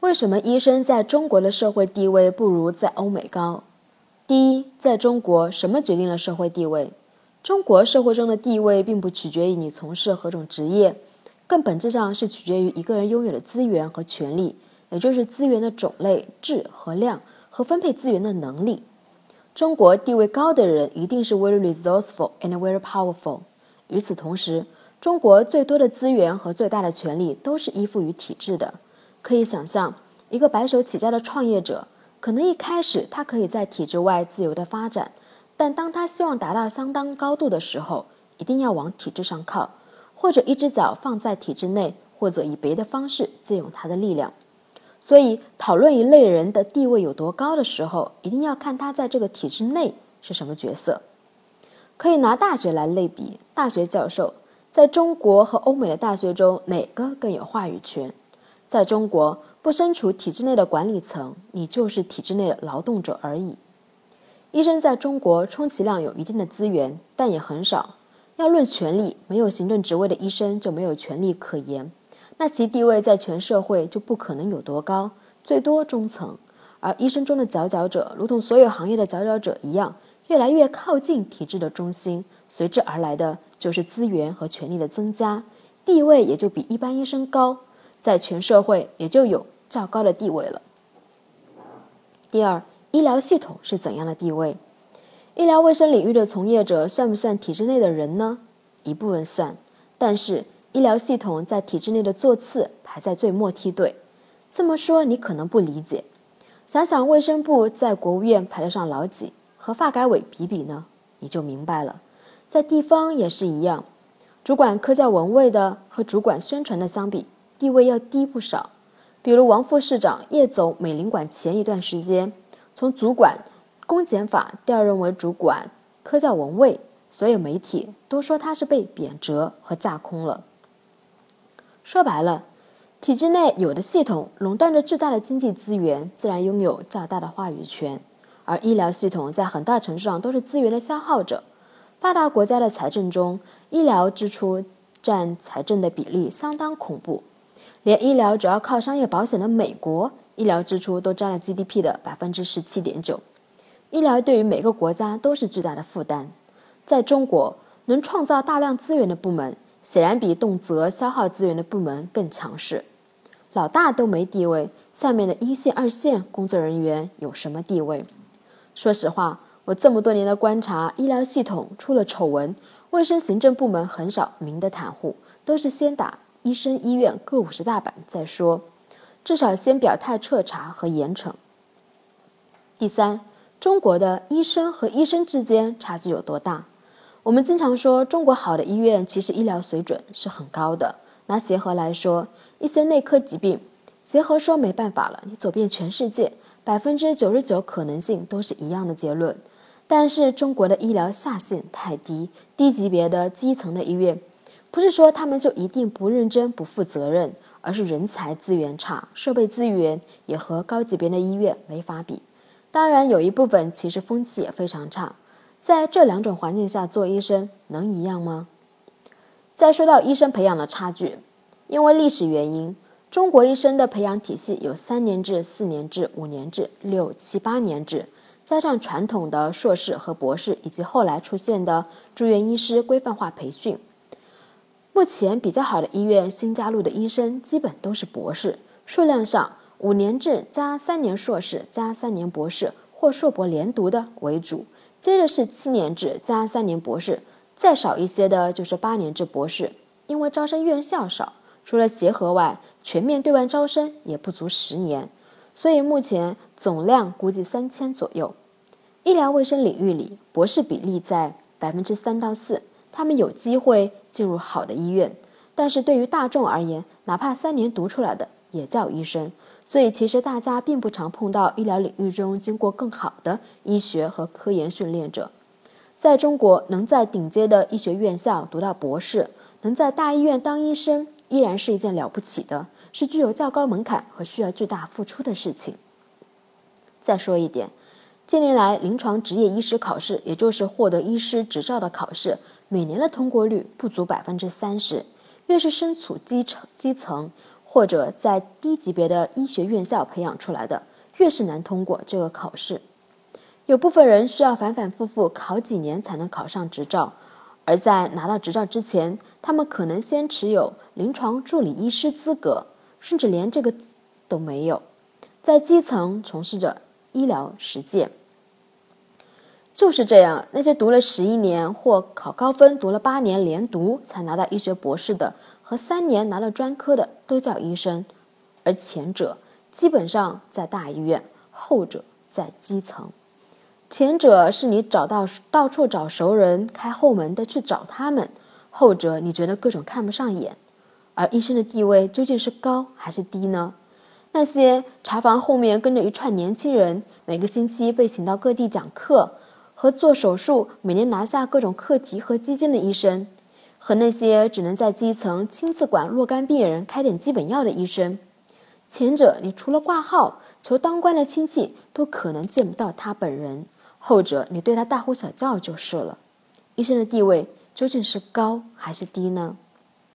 为什么医生在中国的社会地位不如在欧美高？第一，在中国，什么决定了社会地位？中国社会中的地位并不取决于你从事何种职业，更本质上是取决于一个人拥有的资源和权利，也就是资源的种类、质和量和分配资源的能力。中国地位高的人一定是 very resourceful and very powerful。与此同时，中国最多的资源和最大的权力都是依附于体制的。可以想象，一个白手起家的创业者，可能一开始他可以在体制外自由的发展，但当他希望达到相当高度的时候，一定要往体制上靠，或者一只脚放在体制内，或者以别的方式借用他的力量。所以，讨论一类人的地位有多高的时候，一定要看他在这个体制内是什么角色。可以拿大学来类比，大学教授在中国和欧美的大学中，哪个更有话语权？在中国，不身处体制内的管理层，你就是体制内的劳动者而已。医生在中国充其量有一定的资源，但也很少。要论权力，没有行政职位的医生就没有权力可言，那其地位在全社会就不可能有多高，最多中层。而医生中的佼佼者，如同所有行业的佼佼者一样，越来越靠近体制的中心，随之而来的就是资源和权力的增加，地位也就比一般医生高。在全社会也就有较高的地位了。第二，医疗系统是怎样的地位？医疗卫生领域的从业者算不算体制内的人呢？一部分算，但是医疗系统在体制内的座次排在最末梯队。这么说你可能不理解，想想卫生部在国务院排得上老几，和发改委比比呢，你就明白了。在地方也是一样，主管科教文卫的和主管宣传的相比。地位要低不少，比如王副市长叶总，美领馆前一段时间从主管公检法调任为主管科教文卫，所有媒体都说他是被贬谪和架空了。说白了，体制内有的系统垄断着巨大的经济资源，自然拥有较大的话语权，而医疗系统在很大程度上都是资源的消耗者。发达国家的财政中，医疗支出占财政的比例相当恐怖。连医疗主要靠商业保险的美国，医疗支出都占了 GDP 的百分之十七点九。医疗对于每个国家都是巨大的负担。在中国，能创造大量资源的部门，显然比动辄消耗资源的部门更强势。老大都没地位，下面的一线、二线工作人员有什么地位？说实话，我这么多年的观察，医疗系统出了丑闻，卫生行政部门很少明的袒护，都是先打。医生、医院各五十大板再说，至少先表态彻查和严惩。第三，中国的医生和医生之间差距有多大？我们经常说中国好的医院，其实医疗水准是很高的。拿协和来说，一些内科疾病，协和说没办法了，你走遍全世界，百分之九十九可能性都是一样的结论。但是中国的医疗下限太低，低级别的基层的医院。不是说他们就一定不认真、不负责任，而是人才资源差，设备资源也和高级别的医院没法比。当然，有一部分其实风气也非常差。在这两种环境下做医生能一样吗？再说到医生培养的差距，因为历史原因，中国医生的培养体系有三年制、四年制、五年制、六七八年制，加上传统的硕士和博士，以及后来出现的住院医师规范化培训。目前比较好的医院新加入的医生基本都是博士，数量上五年制加三年硕士加三年博士或硕博连读的为主，接着是七年制加三年博士，再少一些的就是八年制博士。因为招生院校少，除了协和外，全面对外招生也不足十年，所以目前总量估计三千左右。医疗卫生领域里，博士比例在百分之三到四。他们有机会进入好的医院，但是对于大众而言，哪怕三年读出来的也叫医生。所以其实大家并不常碰到医疗领域中经过更好的医学和科研训练者。在中国，能在顶尖的医学院校读到博士，能在大医院当医生，依然是一件了不起的，是具有较高门槛和需要巨大付出的事情。再说一点，近年来临床执业医师考试，也就是获得医师执照的考试。每年的通过率不足百分之三十，越是身处基层基层或者在低级别的医学院校培养出来的，越是难通过这个考试。有部分人需要反反复复考几年才能考上执照，而在拿到执照之前，他们可能先持有临床助理医师资格，甚至连这个都没有，在基层从事着医疗实践。就是这样，那些读了十一年或考高分读了八年连读才拿到医学博士的，和三年拿了专科的都叫医生，而前者基本上在大医院，后者在基层。前者是你找到到处找熟人开后门的去找他们，后者你觉得各种看不上眼。而医生的地位究竟是高还是低呢？那些茶房后面跟着一串年轻人，每个星期被请到各地讲课。和做手术每年拿下各种课题和基金的医生，和那些只能在基层亲自管若干病人、开点基本药的医生，前者你除了挂号求当官的亲戚都可能见不到他本人，后者你对他大呼小叫就是了。医生的地位究竟是高还是低呢？